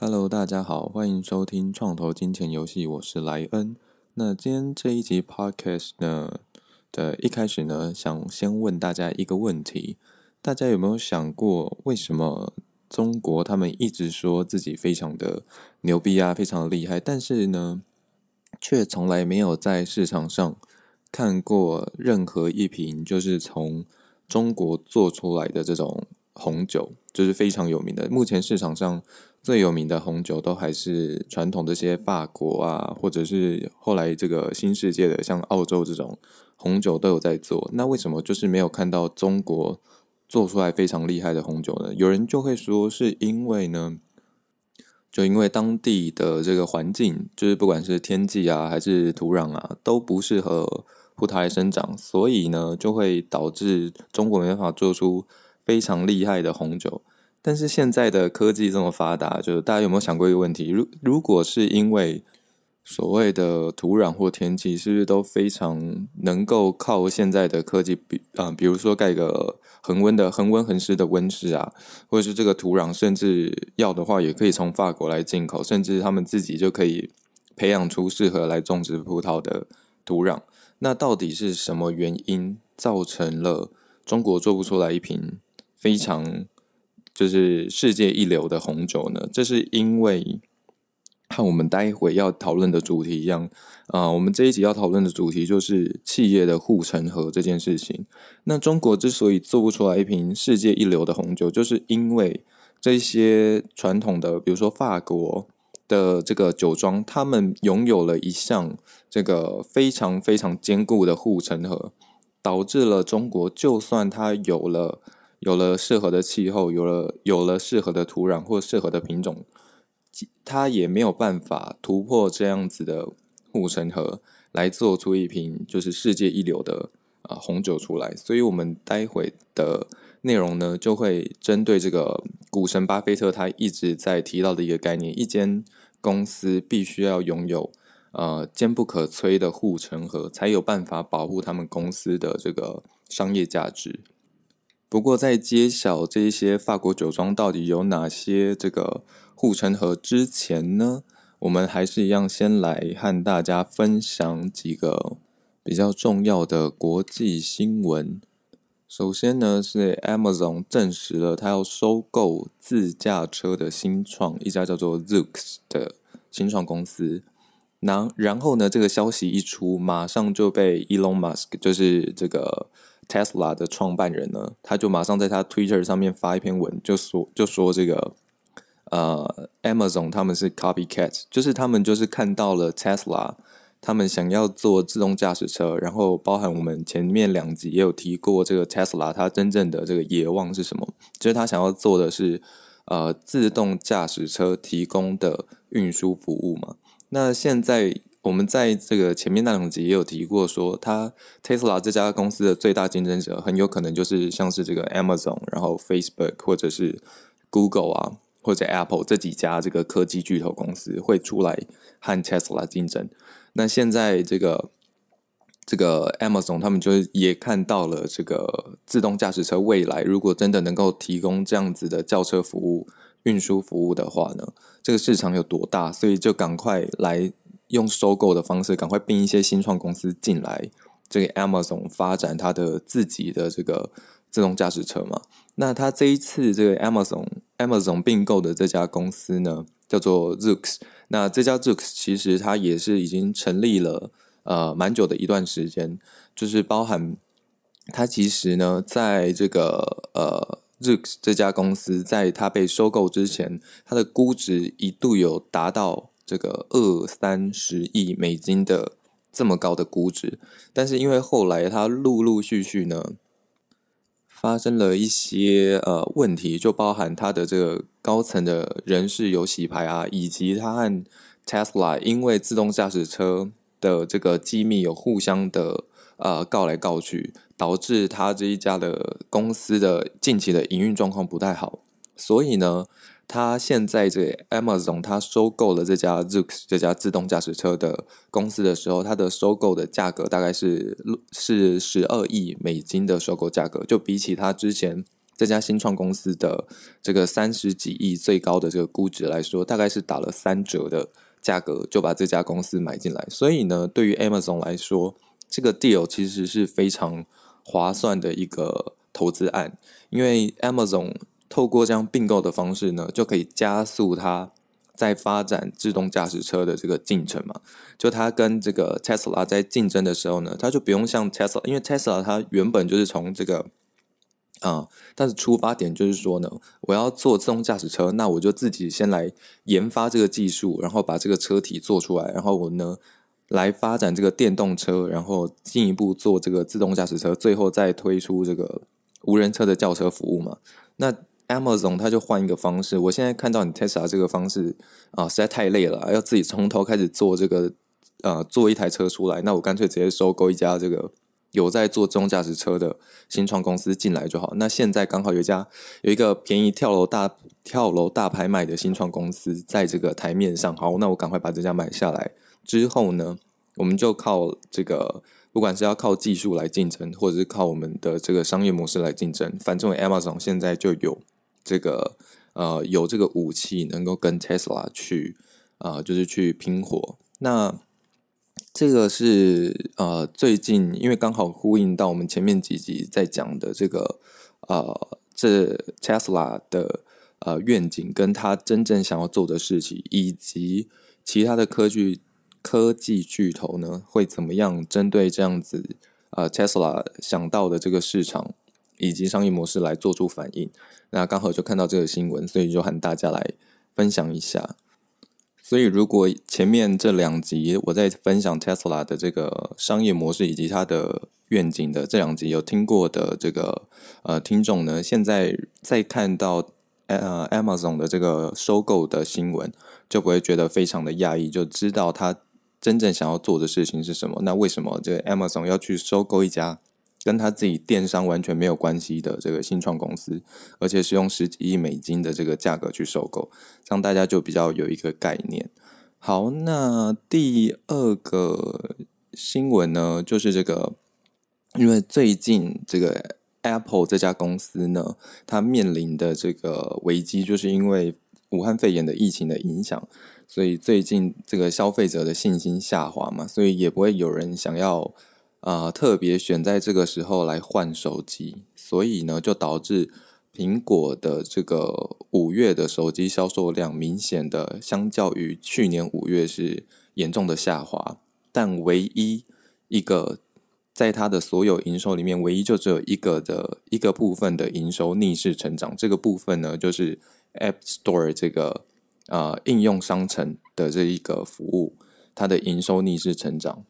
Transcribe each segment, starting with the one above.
Hello，大家好，欢迎收听创投金钱游戏，我是莱恩。那今天这一集 Podcast 呢的一开始呢，想先问大家一个问题：大家有没有想过，为什么中国他们一直说自己非常的牛逼啊，非常的厉害，但是呢，却从来没有在市场上看过任何一瓶就是从中国做出来的这种红酒，就是非常有名的。目前市场上。最有名的红酒都还是传统这些法国啊，或者是后来这个新世界的像澳洲这种红酒都有在做。那为什么就是没有看到中国做出来非常厉害的红酒呢？有人就会说是因为呢，就因为当地的这个环境，就是不管是天气啊还是土壤啊，都不适合葡萄来生长，所以呢就会导致中国没办法做出非常厉害的红酒。但是现在的科技这么发达，就是大家有没有想过一个问题？如如果是因为所谓的土壤或天气，是不是都非常能够靠现在的科技，比啊，比如说盖个恒温的恒温恒湿的温室啊，或者是这个土壤，甚至要的话也可以从法国来进口，甚至他们自己就可以培养出适合来种植葡萄的土壤。那到底是什么原因造成了中国做不出来一瓶非常？就是世界一流的红酒呢，这是因为和我们待会要讨论的主题一样啊。我们这一集要讨论的主题就是企业的护城河这件事情。那中国之所以做不出来一瓶世界一流的红酒，就是因为这些传统的，比如说法国的这个酒庄，他们拥有了一项这个非常非常坚固的护城河，导致了中国就算它有了。有了适合的气候，有了有了适合的土壤或适合的品种，它也没有办法突破这样子的护城河，来做出一瓶就是世界一流的啊红酒出来。所以，我们待会的内容呢，就会针对这个股神巴菲特他一直在提到的一个概念：一间公司必须要拥有呃坚不可摧的护城河，才有办法保护他们公司的这个商业价值。不过，在揭晓这些法国酒庄到底有哪些这个护城河之前呢，我们还是一样先来和大家分享几个比较重要的国际新闻。首先呢，是 Amazon 证实了它要收购自驾车的新创一家叫做 Zoox 的新创公司。然然后呢，这个消息一出，马上就被 Elon Musk，就是这个。Tesla 的创办人呢，他就马上在他 Twitter 上面发一篇文，就说就说这个呃，Amazon 他们是 copycat，就是他们就是看到了 Tesla，他们想要做自动驾驶车，然后包含我们前面两集也有提过，这个 Tesla 它真正的这个野望是什么？就是他想要做的是呃自动驾驶车提供的运输服务嘛？那现在。我们在这个前面那两集也有提过，说他 Tesla 这家公司的最大竞争者很有可能就是像是这个 Amazon，然后 Facebook 或者是 Google 啊，或者 Apple 这几家这个科技巨头公司会出来和 Tesla 竞争。那现在这个这个 Amazon 他们就也看到了这个自动驾驶车未来如果真的能够提供这样子的轿车服务、运输服务的话呢，这个市场有多大，所以就赶快来。用收购的方式，赶快并一些新创公司进来，这个 Amazon 发展它的自己的这个自动驾驶车嘛。那它这一次这个 Amazon Amazon 并购的这家公司呢，叫做 Zoox。那这家 Zoox 其实它也是已经成立了呃蛮久的一段时间，就是包含它其实呢，在这个呃 Zoox 这家公司在它被收购之前，它的估值一度有达到。这个二三十亿美金的这么高的估值，但是因为后来它陆陆续续呢发生了一些呃问题，就包含它的这个高层的人事有洗牌啊，以及它和 Tesla 因为自动驾驶车的这个机密有互相的呃告来告去，导致它这一家的公司的近期的营运状况不太好，所以呢。他现在这 Amazon，他收购了这家 Zoox 这家自动驾驶车的公司的时候，它的收购的价格大概是是十二亿美金的收购价格，就比起他之前这家新创公司的这个三十几亿最高的这个估值来说，大概是打了三折的价格就把这家公司买进来。所以呢，对于 Amazon 来说，这个 deal 其实是非常划算的一个投资案，因为 Amazon 透过这样并购的方式呢，就可以加速它在发展自动驾驶车的这个进程嘛。就它跟这个 Tesla 在竞争的时候呢，它就不用像 Tesla，因为 Tesla 它原本就是从这个。啊，但是出发点就是说呢，我要做自动驾驶车，那我就自己先来研发这个技术，然后把这个车体做出来，然后我呢来发展这个电动车，然后进一步做这个自动驾驶车，最后再推出这个无人车的轿车服务嘛。那 Amazon 它就换一个方式，我现在看到你 Tesla 这个方式啊，实在太累了，要自己从头开始做这个呃做一台车出来，那我干脆直接收购一家这个。有在做自动驾驶车的新创公司进来就好。那现在刚好有一家有一个便宜跳楼大跳楼大拍卖的新创公司在这个台面上，好，那我赶快把这家买下来。之后呢，我们就靠这个，不管是要靠技术来竞争，或者是靠我们的这个商业模式来竞争，反正 Amazon 现在就有这个呃有这个武器，能够跟 Tesla 去啊，就是去拼火。那这个是呃，最近因为刚好呼应到我们前面几集在讲的这个呃，这 Tesla 的呃愿景，跟他真正想要做的事情，以及其他的科技科技巨头呢，会怎么样针对这样子呃 Tesla 想到的这个市场以及商业模式来做出反应。那刚好就看到这个新闻，所以就和大家来分享一下。所以，如果前面这两集我在分享 Tesla 的这个商业模式以及它的愿景的这两集有听过的这个呃听众呢，现在再看到呃 Amazon 的这个收购的新闻，就不会觉得非常的讶异，就知道他真正想要做的事情是什么。那为什么这个 Amazon 要去收购一家？跟他自己电商完全没有关系的这个新创公司，而且是用十几亿美金的这个价格去收购，这样大家就比较有一个概念。好，那第二个新闻呢，就是这个，因为最近这个 Apple 这家公司呢，它面临的这个危机，就是因为武汉肺炎的疫情的影响，所以最近这个消费者的信心下滑嘛，所以也不会有人想要。啊，特别选在这个时候来换手机，所以呢，就导致苹果的这个五月的手机销售量明显的相较于去年五月是严重的下滑。但唯一一个在它的所有营收里面，唯一就只有一个的一个部分的营收逆势成长。这个部分呢，就是 App Store 这个啊应用商城的这一个服务，它的营收逆势成长。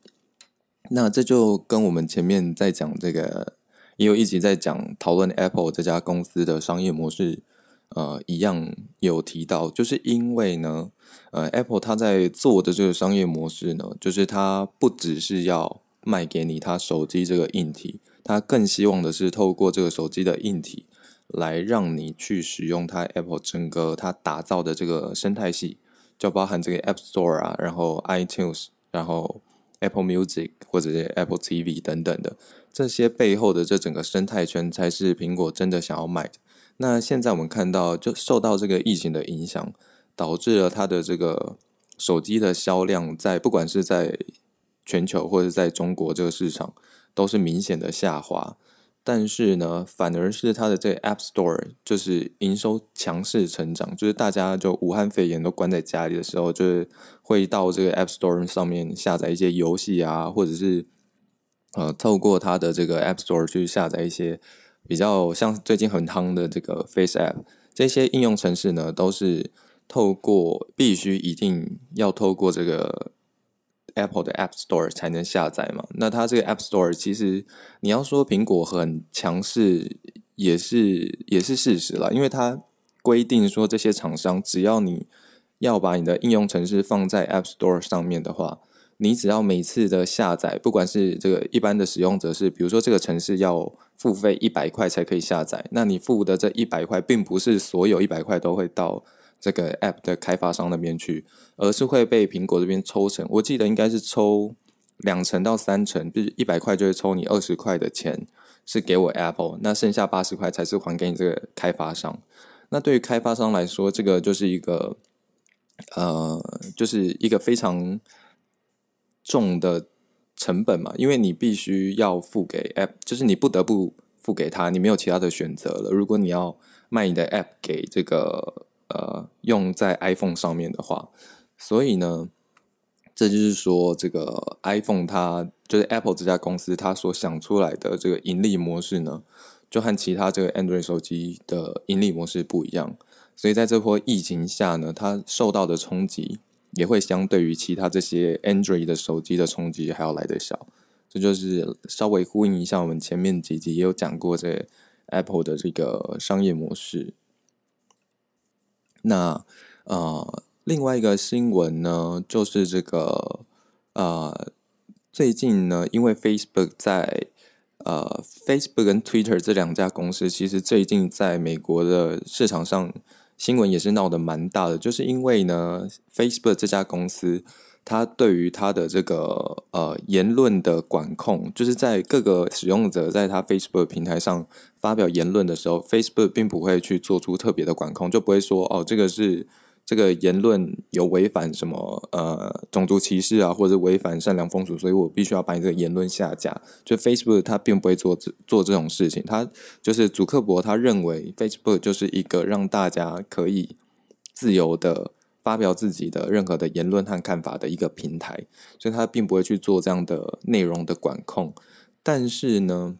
那这就跟我们前面在讲这个，也有一集在讲讨论 Apple 这家公司的商业模式，呃，一样有提到，就是因为呢，呃，Apple 它在做的这个商业模式呢，就是它不只是要卖给你它手机这个硬体，它更希望的是透过这个手机的硬体来让你去使用它 Apple 整个它打造的这个生态系，就包含这个 App Store 啊，然后 iTunes，然后。Apple Music 或者是 Apple TV 等等的这些背后的这整个生态圈，才是苹果真的想要卖的。那现在我们看到，就受到这个疫情的影响，导致了它的这个手机的销量，在不管是在全球或者在中国这个市场，都是明显的下滑。但是呢，反而是它的这个 App Store 就是营收强势成长，就是大家就武汉肺炎都关在家里的时候，就是会到这个 App Store 上面下载一些游戏啊，或者是呃透过它的这个 App Store 去下载一些比较像最近很夯的这个 Face App 这些应用程式呢，都是透过必须一定要透过这个。Apple 的 App Store 才能下载嘛？那它这个 App Store 其实你要说苹果很强势，也是也是事实了，因为它规定说这些厂商只要你要把你的应用程式放在 App Store 上面的话，你只要每次的下载，不管是这个一般的使用者是，比如说这个城市要付费一百块才可以下载，那你付的这一百块，并不是所有一百块都会到。这个 App 的开发商那边去，而是会被苹果这边抽成。我记得应该是抽两成到三成，就是一百块就会抽你二十块的钱，是给我 Apple，那剩下八十块才是还给你这个开发商。那对于开发商来说，这个就是一个呃，就是一个非常重的成本嘛，因为你必须要付给 App，就是你不得不付给他，你没有其他的选择了。如果你要卖你的 App 给这个呃用在 iPhone 上面的话，所以呢。这就是说，这个 iPhone 它就是 Apple 这家公司，它所想出来的这个盈利模式呢，就和其他这个 Android 手机的盈利模式不一样。所以在这波疫情下呢，它受到的冲击也会相对于其他这些 Android 的手机的冲击还要来得小。这就是稍微呼应一下我们前面几集也有讲过这 Apple 的这个商业模式。那呃。另外一个新闻呢，就是这个呃，最近呢，因为 Facebook 在呃，Facebook 跟 Twitter 这两家公司，其实最近在美国的市场上新闻也是闹得蛮大的，就是因为呢，Facebook 这家公司，它对于它的这个呃言论的管控，就是在各个使用者在它 Facebook 平台上发表言论的时候，Facebook 并不会去做出特别的管控，就不会说哦，这个是。这个言论有违反什么呃种族歧视啊，或者违反善良风俗，所以我必须要把你这个言论下架。就 Facebook 它并不会做这做这种事情，它就是祖克伯他认为 Facebook 就是一个让大家可以自由的发表自己的任何的言论和看法的一个平台，所以他并不会去做这样的内容的管控。但是呢？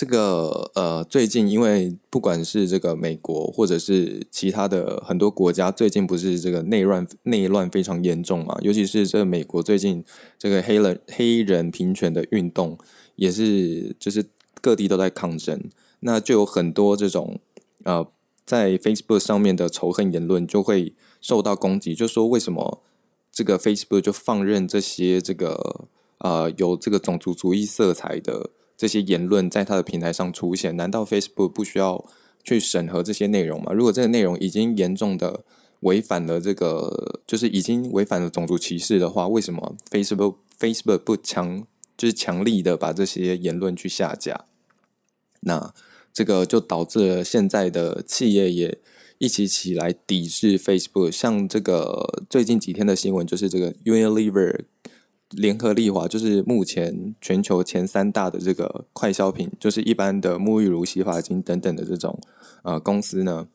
这个呃，最近因为不管是这个美国或者是其他的很多国家，最近不是这个内乱内乱非常严重嘛？尤其是这个美国最近这个黑人黑人平权的运动也是，就是各地都在抗争，那就有很多这种呃，在 Facebook 上面的仇恨言论就会受到攻击，就说为什么这个 Facebook 就放任这些这个呃有这个种族主义色彩的。这些言论在他的平台上出现，难道 Facebook 不需要去审核这些内容吗？如果这个内容已经严重的违反了这个，就是已经违反了种族歧视的话，为什么 Facebook Facebook 不强就是强力的把这些言论去下架？那这个就导致了现在的企业也一起起来抵制 Facebook。像这个最近几天的新闻，就是这个 Unilever。联合利华就是目前全球前三大的这个快消品，就是一般的沐浴乳、洗发精等等的这种呃公司呢，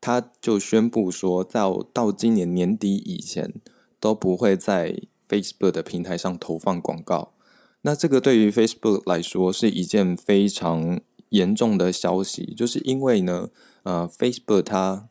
它就宣布说，到到今年年底以前都不会在 Facebook 的平台上投放广告。那这个对于 Facebook 来说是一件非常严重的消息，就是因为呢，呃，Facebook 它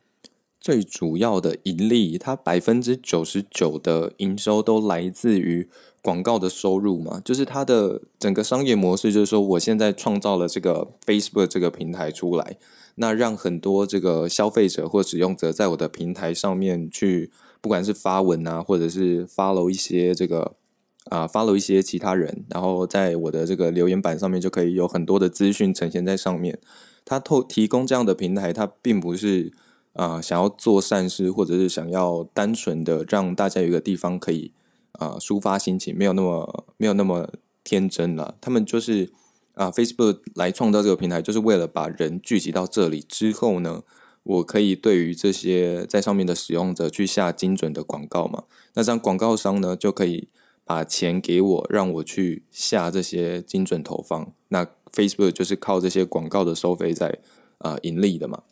最主要的盈利，它百分之九十九的营收都来自于。广告的收入嘛，就是它的整个商业模式，就是说我现在创造了这个 Facebook 这个平台出来，那让很多这个消费者或使用者在我的平台上面去，不管是发文啊，或者是 follow 一些这个啊 follow 一些其他人，然后在我的这个留言板上面就可以有很多的资讯呈现在上面。它透提供这样的平台，它并不是啊想要做善事，或者是想要单纯的让大家有一个地方可以。啊，抒发心情没有那么没有那么天真了。他们就是啊，Facebook 来创造这个平台，就是为了把人聚集到这里之后呢，我可以对于这些在上面的使用者去下精准的广告嘛。那这样广告商呢，就可以把钱给我，让我去下这些精准投放。那 Facebook 就是靠这些广告的收费在啊盈利的嘛。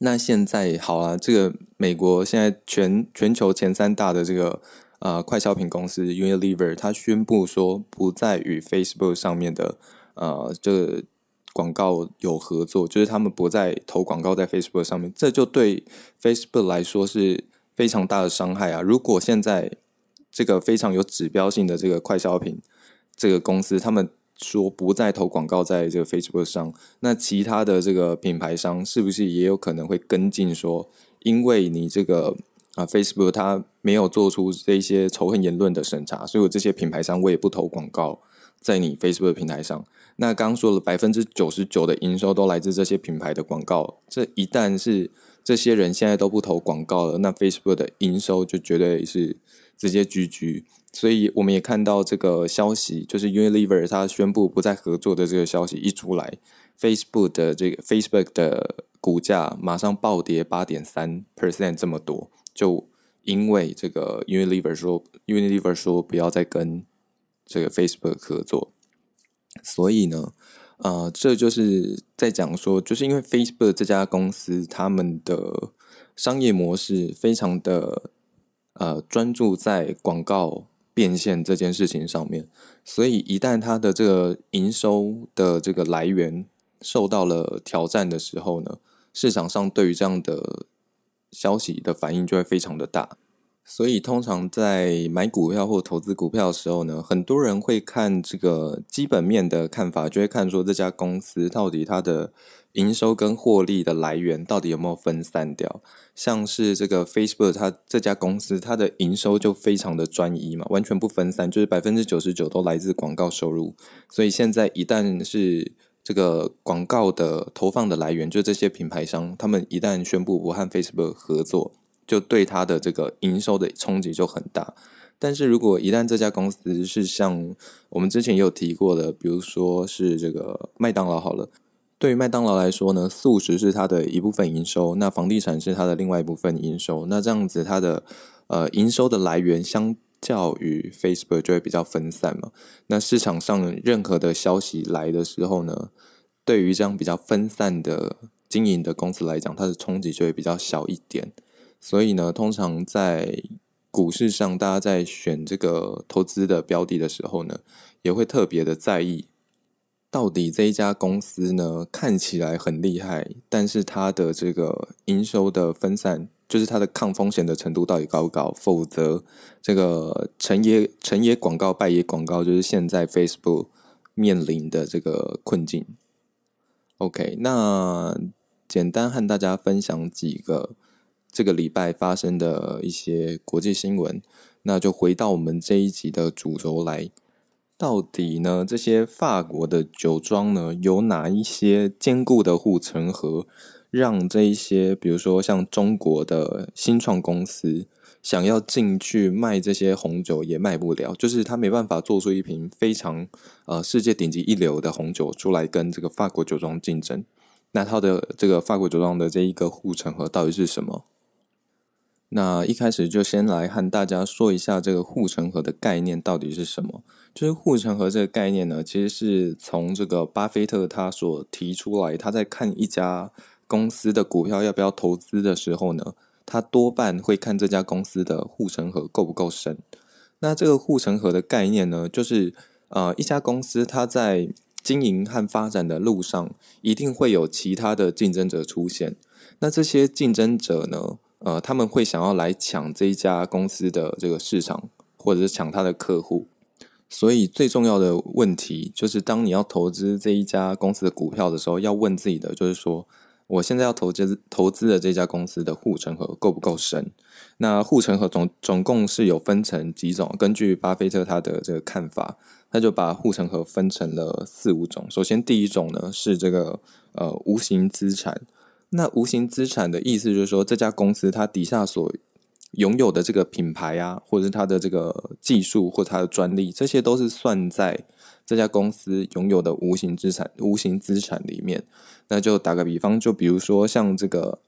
那现在好啊，这个美国现在全全球前三大的这个。啊，快消品公司 Unilever 它宣布说不再与 Facebook 上面的呃这个广告有合作，就是他们不再投广告在 Facebook 上面，这就对 Facebook 来说是非常大的伤害啊！如果现在这个非常有指标性的这个快消品这个公司，他们说不再投广告在这个 Facebook 上，那其他的这个品牌商是不是也有可能会跟进说，因为你这个。啊，Facebook 它没有做出这些仇恨言论的审查，所以我这些品牌商我也不投广告在你 Facebook 平台上。那刚刚说了，百分之九十九的营收都来自这些品牌的广告。这一旦是这些人现在都不投广告了，那 Facebook 的营收就绝对是直接居居。所以我们也看到这个消息，就是 Unilever 它宣布不再合作的这个消息一出来，Facebook 的这个 Facebook 的股价马上暴跌八点三 percent 这么多，就因为这个 Unilever 说 Unilever 说不要再跟这个 Facebook 合作，所以呢，呃，这就是在讲说，就是因为 Facebook 这家公司他们的商业模式非常的呃专注在广告。变现这件事情上面，所以一旦它的这个营收的这个来源受到了挑战的时候呢，市场上对于这样的消息的反应就会非常的大。所以通常在买股票或投资股票的时候呢，很多人会看这个基本面的看法，就会看说这家公司到底它的。营收跟获利的来源到底有没有分散掉？像是这个 Facebook，它这家公司它的营收就非常的专一嘛，完全不分散，就是百分之九十九都来自广告收入。所以现在一旦是这个广告的投放的来源，就这些品牌商，他们一旦宣布不和 Facebook 合作，就对它的这个营收的冲击就很大。但是如果一旦这家公司是像我们之前也有提过的，比如说是这个麦当劳好了。对于麦当劳来说呢，素食是它的一部分营收，那房地产是它的另外一部分营收。那这样子，它的呃营收的来源相较于 Facebook 就会比较分散嘛。那市场上任何的消息来的时候呢，对于这样比较分散的经营的公司来讲，它的冲击就会比较小一点。所以呢，通常在股市上，大家在选这个投资的标的的时候呢，也会特别的在意。到底这一家公司呢，看起来很厉害，但是它的这个营收的分散，就是它的抗风险的程度到底高不高？否则，这个成也成也广告，败也广告，就是现在 Facebook 面临的这个困境。OK，那简单和大家分享几个这个礼拜发生的一些国际新闻，那就回到我们这一集的主轴来。到底呢？这些法国的酒庄呢，有哪一些坚固的护城河，让这一些，比如说像中国的新创公司，想要进去卖这些红酒也卖不了，就是他没办法做出一瓶非常呃世界顶级一流的红酒出来跟这个法国酒庄竞争。那它的这个法国酒庄的这一个护城河到底是什么？那一开始就先来和大家说一下这个护城河的概念到底是什么。就是护城河这个概念呢，其实是从这个巴菲特他所提出来。他在看一家公司的股票要不要投资的时候呢，他多半会看这家公司的护城河够不够深。那这个护城河的概念呢，就是呃，一家公司它在经营和发展的路上，一定会有其他的竞争者出现。那这些竞争者呢？呃，他们会想要来抢这一家公司的这个市场，或者是抢他的客户。所以最重要的问题就是，当你要投资这一家公司的股票的时候，要问自己的就是说，我现在要投资投资的这家公司的护城河够不够深？那护城河总总共是有分成几种？根据巴菲特他的这个看法，他就把护城河分成了四五种。首先第一种呢是这个呃无形资产。那无形资产的意思就是说，这家公司它底下所拥有的这个品牌啊，或者是它的这个技术或它的专利，这些都是算在这家公司拥有的无形资产、无形资产里面。那就打个比方，就比如说像这个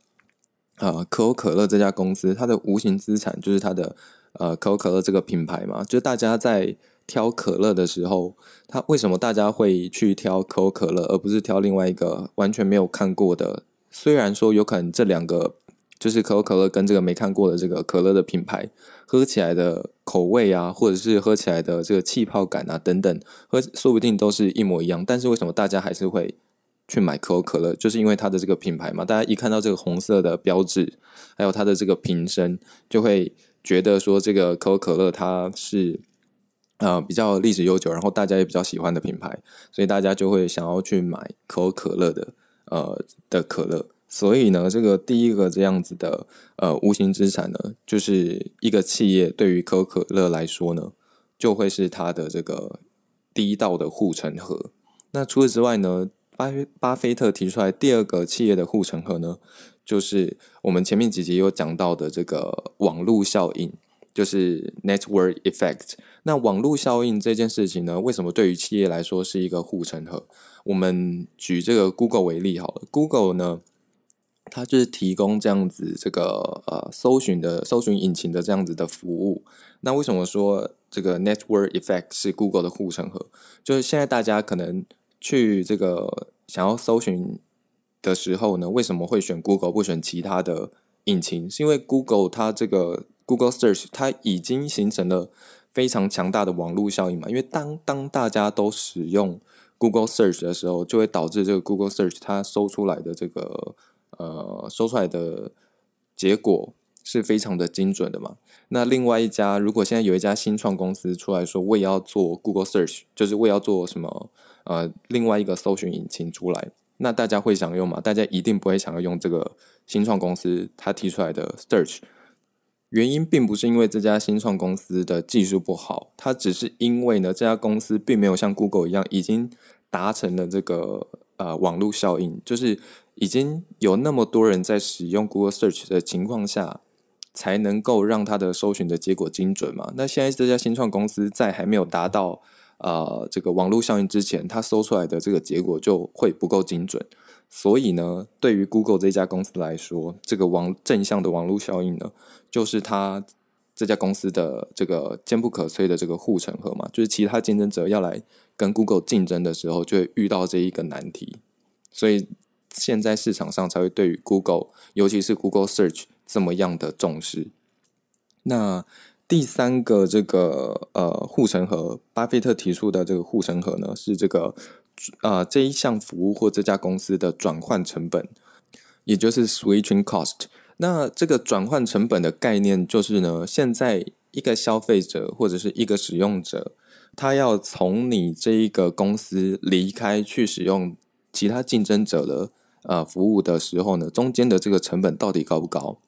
呃可口可乐这家公司，它的无形资产就是它的呃可口可乐这个品牌嘛。就大家在挑可乐的时候，它为什么大家会去挑可口可乐，而不是挑另外一个完全没有看过的？虽然说有可能这两个就是可口可乐跟这个没看过的这个可乐的品牌喝起来的口味啊，或者是喝起来的这个气泡感啊等等，喝说不定都是一模一样。但是为什么大家还是会去买可口可乐？就是因为它的这个品牌嘛。大家一看到这个红色的标志，还有它的这个瓶身，就会觉得说这个可口可乐它是呃比较历史悠久，然后大家也比较喜欢的品牌，所以大家就会想要去买可口可乐的。呃的可乐，所以呢，这个第一个这样子的呃无形资产呢，就是一个企业对于可口可乐来说呢，就会是它的这个第一道的护城河。那除此之外呢，巴巴菲特提出来第二个企业的护城河呢，就是我们前面几集有讲到的这个网络效应。就是 network effect。那网络效应这件事情呢，为什么对于企业来说是一个护城河？我们举这个 Google 为例好了，Google 呢，它就是提供这样子这个呃搜寻的搜寻引擎的这样子的服务。那为什么说这个 network effect 是 Google 的护城河？就是现在大家可能去这个想要搜寻的时候呢，为什么会选 Google 不选其他的引擎？是因为 Google 它这个 Google Search 它已经形成了非常强大的网络效应嘛？因为当当大家都使用 Google Search 的时候，就会导致这个 Google Search 它搜出来的这个呃搜出来的结果是非常的精准的嘛。那另外一家，如果现在有一家新创公司出来说，我也要做 Google Search，就是我也要做什么呃另外一个搜寻引擎出来，那大家会想用吗？大家一定不会想要用这个新创公司他提出来的 Search。原因并不是因为这家新创公司的技术不好，它只是因为呢，这家公司并没有像 Google 一样，已经达成了这个呃网络效应，就是已经有那么多人在使用 Google Search 的情况下，才能够让它的搜寻的结果精准嘛。那现在这家新创公司在还没有达到呃这个网络效应之前，它搜出来的这个结果就会不够精准。所以呢，对于 Google 这家公司来说，这个网正向的网络效应呢，就是它这家公司的这个坚不可摧的这个护城河嘛。就是其他竞争者要来跟 Google 竞争的时候，就会遇到这一个难题。所以现在市场上才会对于 Google，尤其是 Google Search 这么样的重视。那第三个这个呃护城河，巴菲特提出的这个护城河呢，是这个。啊，这一项服务或这家公司的转换成本，也就是 switching cost。那这个转换成本的概念就是呢，现在一个消费者或者是一个使用者，他要从你这一个公司离开去使用其他竞争者的呃服务的时候呢，中间的这个成本到底高不高？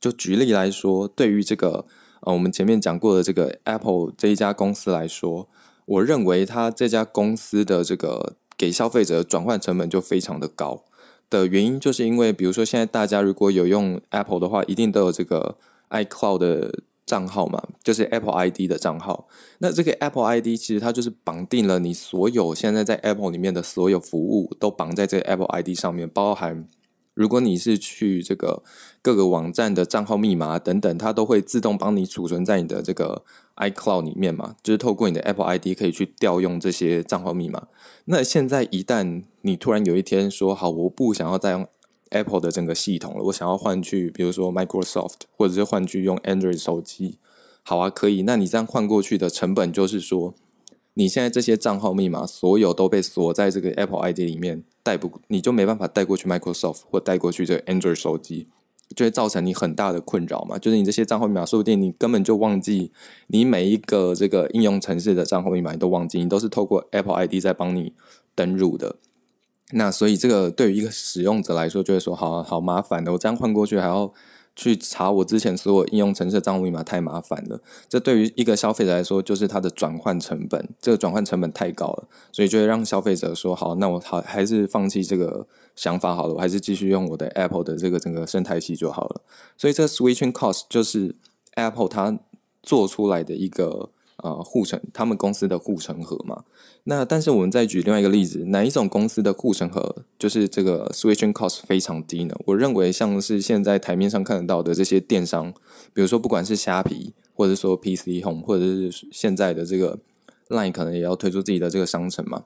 就举例来说，对于这个呃我们前面讲过的这个 Apple 这一家公司来说。我认为他这家公司的这个给消费者转换成本就非常的高的原因，就是因为比如说现在大家如果有用 Apple 的话，一定都有这个 iCloud 的账号嘛，就是 Apple ID 的账号。那这个 Apple ID 其实它就是绑定了你所有现在在 Apple 里面的所有服务，都绑在这个 Apple ID 上面，包含如果你是去这个各个网站的账号密码等等，它都会自动帮你储存在你的这个。iCloud 里面嘛，就是透过你的 Apple ID 可以去调用这些账号密码。那现在一旦你突然有一天说好，我不想要再用 Apple 的整个系统了，我想要换去，比如说 Microsoft，或者是换去用 Android 手机，好啊，可以。那你这样换过去的成本就是说，你现在这些账号密码所有都被锁在这个 Apple ID 里面，带不你就没办法带过去 Microsoft 或带过去这个 Android 手机。就会造成你很大的困扰嘛，就是你这些账号密码，说不定你根本就忘记，你每一个这个应用程式的账号密码你都忘记，你都是透过 Apple ID 在帮你登入的。那所以这个对于一个使用者来说，就会说好好麻烦的，我这样换过去还要。去查我之前所有应用程式账户密码太麻烦了，这对于一个消费者来说就是它的转换成本，这个转换成本太高了，所以就会让消费者说好，那我好还是放弃这个想法好了，我还是继续用我的 Apple 的这个整个生态系就好了。所以这 switching cost 就是 Apple 它做出来的一个。呃，护城他们公司的护城河嘛，那但是我们再举另外一个例子，哪一种公司的护城河就是这个 switching cost 非常低呢？我认为像是现在台面上看得到的这些电商，比如说不管是虾皮，或者说 PC Home，或者是现在的这个 Line，可能也要推出自己的这个商城嘛。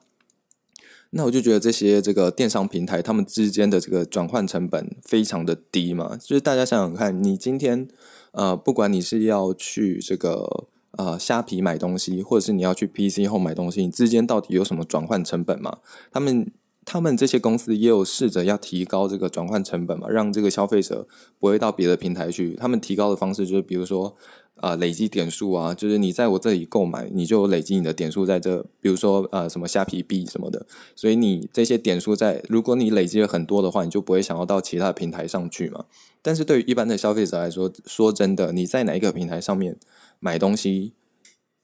那我就觉得这些这个电商平台，他们之间的这个转换成本非常的低嘛，就是大家想想看，你今天呃，不管你是要去这个。呃，虾皮买东西，或者是你要去 PC 后买东西，你之间到底有什么转换成本嘛？他们他们这些公司也有试着要提高这个转换成本嘛，让这个消费者不会到别的平台去。他们提高的方式就是，比如说呃，累积点数啊，就是你在我这里购买，你就累积你的点数在这，比如说呃，什么虾皮币什么的。所以你这些点数在，如果你累积了很多的话，你就不会想要到其他平台上去嘛。但是对于一般的消费者来说，说真的，你在哪一个平台上面？买东西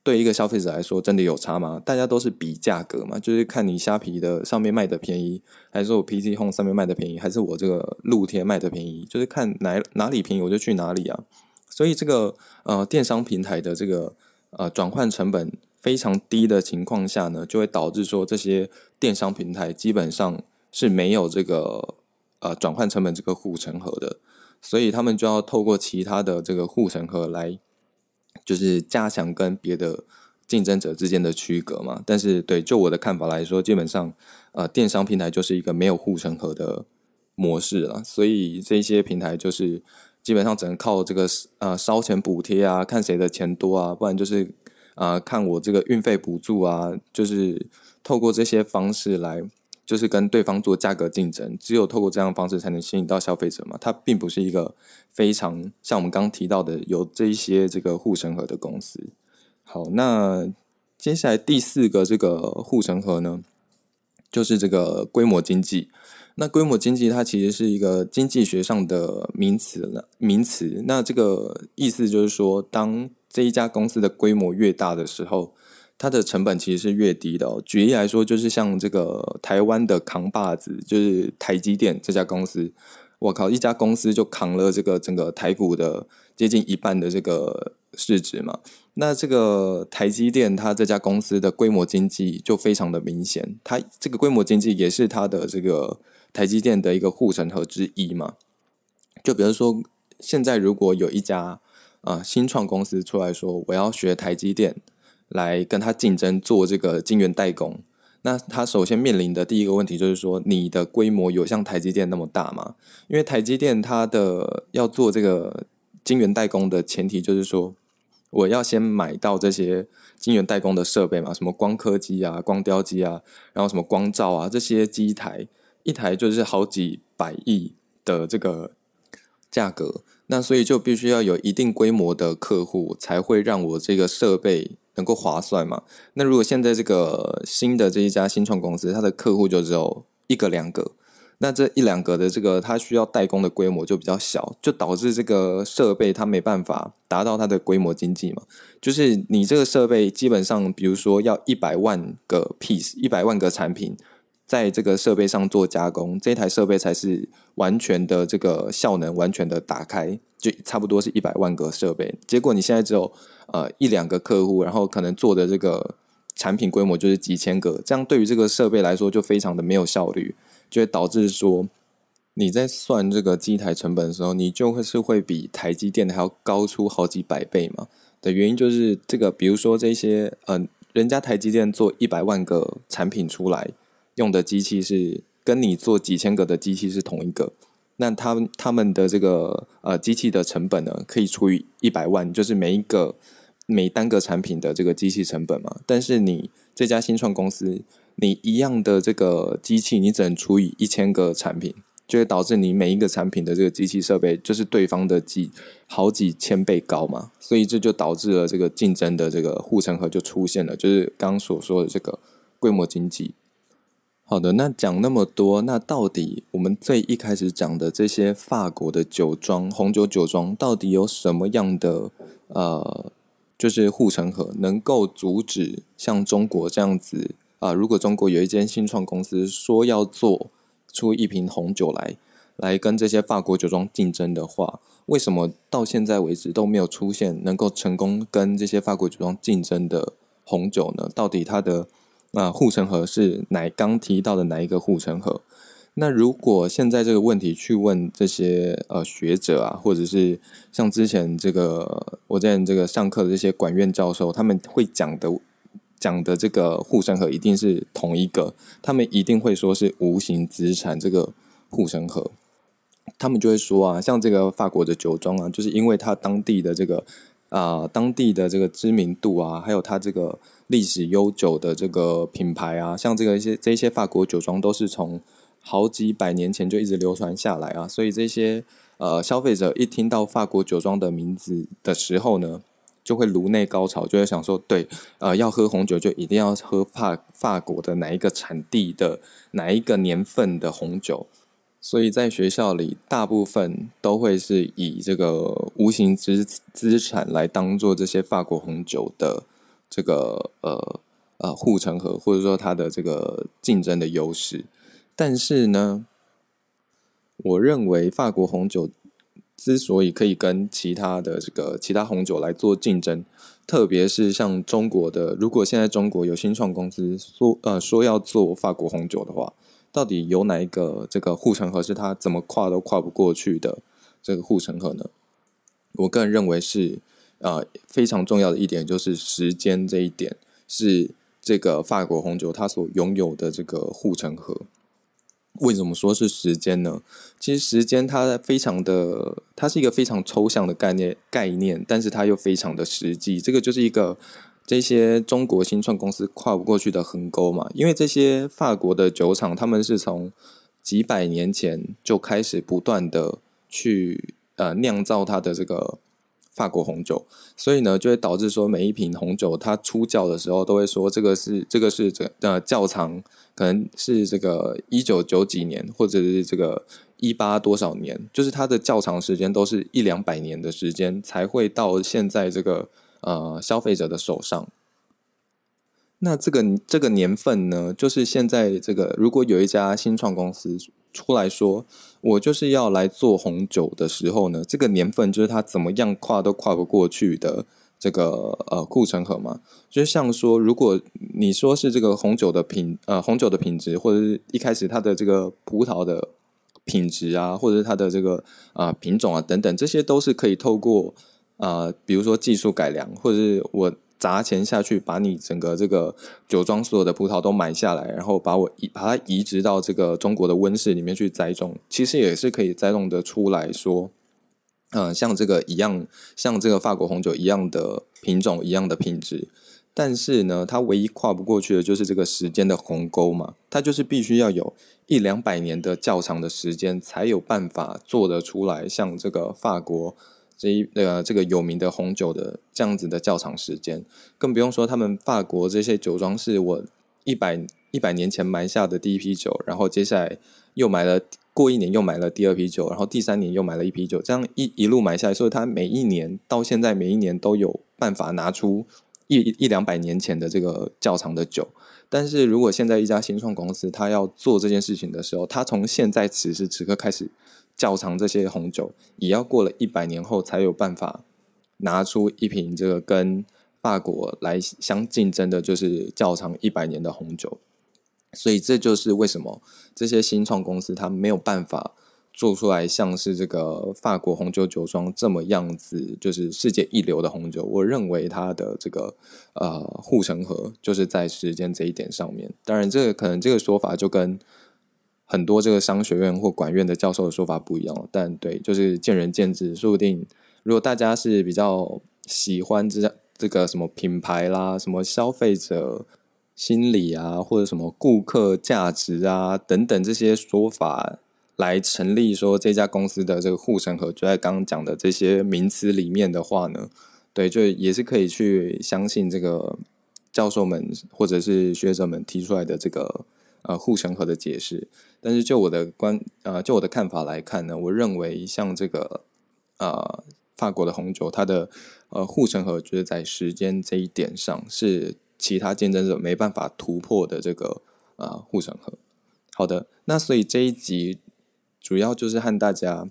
对一个消费者来说真的有差吗？大家都是比价格嘛，就是看你虾皮的上面卖的便宜，还是我 PC Home 上面卖的便宜，还是我这个露天卖的便宜，就是看哪哪里便宜我就去哪里啊。所以这个呃电商平台的这个呃转换成本非常低的情况下呢，就会导致说这些电商平台基本上是没有这个呃转换成本这个护城河的，所以他们就要透过其他的这个护城河来，就是加强跟别的竞争者之间的区隔嘛。但是对就我的看法来说，基本上呃电商平台就是一个没有护城河的模式了，所以这些平台就是。基本上只能靠这个呃烧钱补贴啊，看谁的钱多啊，不然就是啊看我这个运费补助啊，就是透过这些方式来，就是跟对方做价格竞争。只有透过这样的方式才能吸引到消费者嘛。它并不是一个非常像我们刚刚提到的有这一些这个护城河的公司。好，那接下来第四个这个护城河呢，就是这个规模经济。那规模经济它其实是一个经济学上的名词了，名词。那这个意思就是说，当这一家公司的规模越大的时候，它的成本其实是越低的。举例来说，就是像这个台湾的扛把子，就是台积电这家公司，我靠，一家公司就扛了这个整个台股的接近一半的这个市值嘛。那这个台积电它这家公司的规模经济就非常的明显，它这个规模经济也是它的这个。台积电的一个护城河之一嘛，就比如说，现在如果有一家啊新创公司出来说，我要学台积电来跟他竞争做这个晶圆代工，那他首先面临的第一个问题就是说，你的规模有像台积电那么大吗？因为台积电它的要做这个晶圆代工的前提就是说，我要先买到这些晶圆代工的设备嘛，什么光刻机啊、光雕机啊，然后什么光照啊这些机台。一台就是好几百亿的这个价格，那所以就必须要有一定规模的客户，才会让我这个设备能够划算嘛。那如果现在这个新的这一家新创公司，它的客户就只有一个两个，那这一两个的这个它需要代工的规模就比较小，就导致这个设备它没办法达到它的规模经济嘛。就是你这个设备基本上，比如说要一百万个 piece，一百万个产品。在这个设备上做加工，这台设备才是完全的这个效能完全的打开，就差不多是一百万个设备。结果你现在只有呃一两个客户，然后可能做的这个产品规模就是几千个，这样对于这个设备来说就非常的没有效率，就会导致说你在算这个机台成本的时候，你就会是会比台积电还要高出好几百倍嘛。的原因就是这个，比如说这些嗯，人家台积电做一百万个产品出来。用的机器是跟你做几千个的机器是同一个，那他们他们的这个呃机器的成本呢，可以除以一百万，就是每一个每单个产品的这个机器成本嘛。但是你这家新创公司，你一样的这个机器，你只能除以一千个产品，就会导致你每一个产品的这个机器设备就是对方的几好几千倍高嘛。所以这就导致了这个竞争的这个护城河就出现了，就是刚刚所说的这个规模经济。好的，那讲那么多，那到底我们最一开始讲的这些法国的酒庄、红酒酒庄，到底有什么样的呃，就是护城河，能够阻止像中国这样子啊？如果中国有一间新创公司说要做出一瓶红酒来，来跟这些法国酒庄竞争的话，为什么到现在为止都没有出现能够成功跟这些法国酒庄竞争的红酒呢？到底它的？啊护城河是哪刚提到的哪一个护城河？那如果现在这个问题去问这些呃学者啊，或者是像之前这个我在这个上课的这些管院教授，他们会讲的讲的这个护城河一定是同一个，他们一定会说是无形资产这个护城河，他们就会说啊，像这个法国的酒庄啊，就是因为它当地的这个啊当地的这个知名度啊，还有它这个。历史悠久的这个品牌啊，像这个一些这些法国酒庄都是从好几百年前就一直流传下来啊，所以这些呃消费者一听到法国酒庄的名字的时候呢，就会颅内高潮，就会想说，对，呃，要喝红酒就一定要喝法法国的哪一个产地的哪一个年份的红酒，所以在学校里大部分都会是以这个无形资资产来当做这些法国红酒的。这个呃呃护城河，或者说它的这个竞争的优势，但是呢，我认为法国红酒之所以可以跟其他的这个其他红酒来做竞争，特别是像中国的，如果现在中国有新创公司说呃说要做法国红酒的话，到底有哪一个这个护城河是它怎么跨都跨不过去的这个护城河呢？我个人认为是呃非常重要的一点，就是时间这一点是这个法国红酒它所拥有的这个护城河。为什么说是时间呢？其实时间它非常的，它是一个非常抽象的概念概念，但是它又非常的实际。这个就是一个这些中国新创公司跨不过去的横沟嘛。因为这些法国的酒厂，他们是从几百年前就开始不断的去呃酿造它的这个。法国红酒，所以呢，就会导致说每一瓶红酒它出窖的时候，都会说这个是这个是这呃窖藏，可能是这个一九九几年，或者是这个一八多少年，就是它的窖藏时间都是一两百年的时间才会到现在这个呃消费者的手上。那这个这个年份呢，就是现在这个如果有一家新创公司。出来说，我就是要来做红酒的时候呢，这个年份就是它怎么样跨都跨不过去的这个呃护城河嘛。就像说，如果你说是这个红酒的品呃红酒的品质，或者是一开始它的这个葡萄的品质啊，或者是它的这个啊品种啊等等，这些都是可以透过啊比如说技术改良，或者是我。砸钱下去，把你整个这个酒庄所有的葡萄都买下来，然后把我移把它移植到这个中国的温室里面去栽种，其实也是可以栽种得出来说，嗯，像这个一样，像这个法国红酒一样的品种一样的品质，但是呢，它唯一跨不过去的就是这个时间的鸿沟嘛，它就是必须要有一两百年的较长的时间，才有办法做得出来，像这个法国。这一呃，这个有名的红酒的这样子的较长时间，更不用说他们法国这些酒庄是我一百一百年前埋下的第一批酒，然后接下来又买了过一年又买了第二批酒，然后第三年又买了一批酒，这样一一路买下来，所以他每一年到现在每一年都有办法拿出一一两百年前的这个较长的酒。但是如果现在一家新创公司，他要做这件事情的时候，他从现在此时此刻开始。窖藏这些红酒，也要过了一百年后才有办法拿出一瓶这个跟法国来相竞争的，就是窖藏一百年的红酒。所以这就是为什么这些新创公司它没有办法做出来像是这个法国红酒酒庄这么样子，就是世界一流的红酒。我认为它的这个呃护城河就是在时间这一点上面。当然，这个可能这个说法就跟。很多这个商学院或管院的教授的说法不一样，但对，就是见仁见智。说不定如果大家是比较喜欢这这个什么品牌啦，什么消费者心理啊，或者什么顾客价值啊等等这些说法来成立说这家公司的这个护城河，就在刚刚讲的这些名词里面的话呢，对，就也是可以去相信这个教授们或者是学者们提出来的这个。呃，护城河的解释，但是就我的观，呃，就我的看法来看呢，我认为像这个，呃，法国的红酒，它的呃护城河就是在时间这一点上是其他竞争者没办法突破的这个呃护城河。好的，那所以这一集主要就是和大家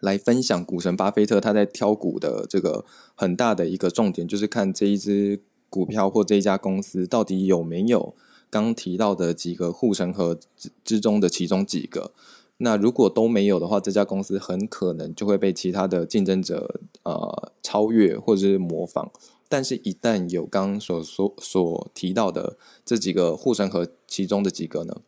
来分享股神巴菲特他在挑股的这个很大的一个重点，就是看这一只股票或这一家公司到底有没有。刚提到的几个护城河之之中的其中几个，那如果都没有的话，这家公司很可能就会被其他的竞争者呃超越或者是模仿。但是，一旦有刚所所所提到的这几个护城河其中的几个呢，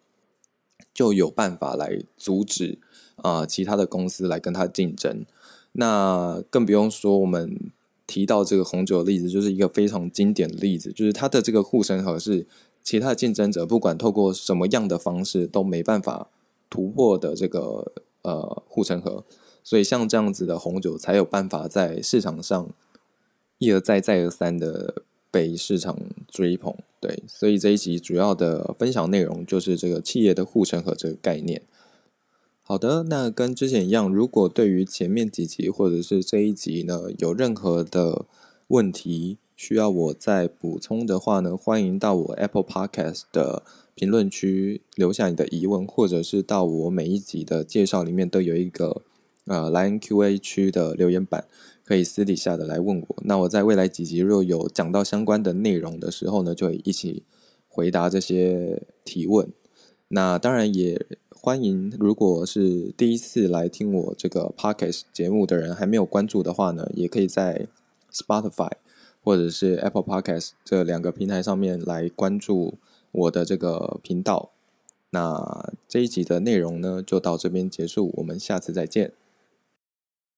就有办法来阻止啊其他的公司来跟他竞争。那更不用说我们提到这个红酒的例子，就是一个非常经典的例子，就是它的这个护城河是。其他竞争者不管透过什么样的方式都没办法突破的这个呃护城河，所以像这样子的红酒才有办法在市场上一而再再而三的被市场追捧。对，所以这一集主要的分享内容就是这个企业的护城河这个概念。好的，那跟之前一样，如果对于前面几集或者是这一集呢有任何的问题。需要我再补充的话呢，欢迎到我 Apple Podcast 的评论区留下你的疑问，或者是到我每一集的介绍里面都有一个呃莱恩 Q&A 区的留言板，可以私底下的来问我。那我在未来几集若有讲到相关的内容的时候呢，就会一起回答这些提问。那当然也欢迎，如果是第一次来听我这个 Podcast 节目的人，还没有关注的话呢，也可以在 Spotify 或者是 Apple Podcast 这两个平台上面来关注我的这个频道。那这一集的内容呢，就到这边结束，我们下次再见。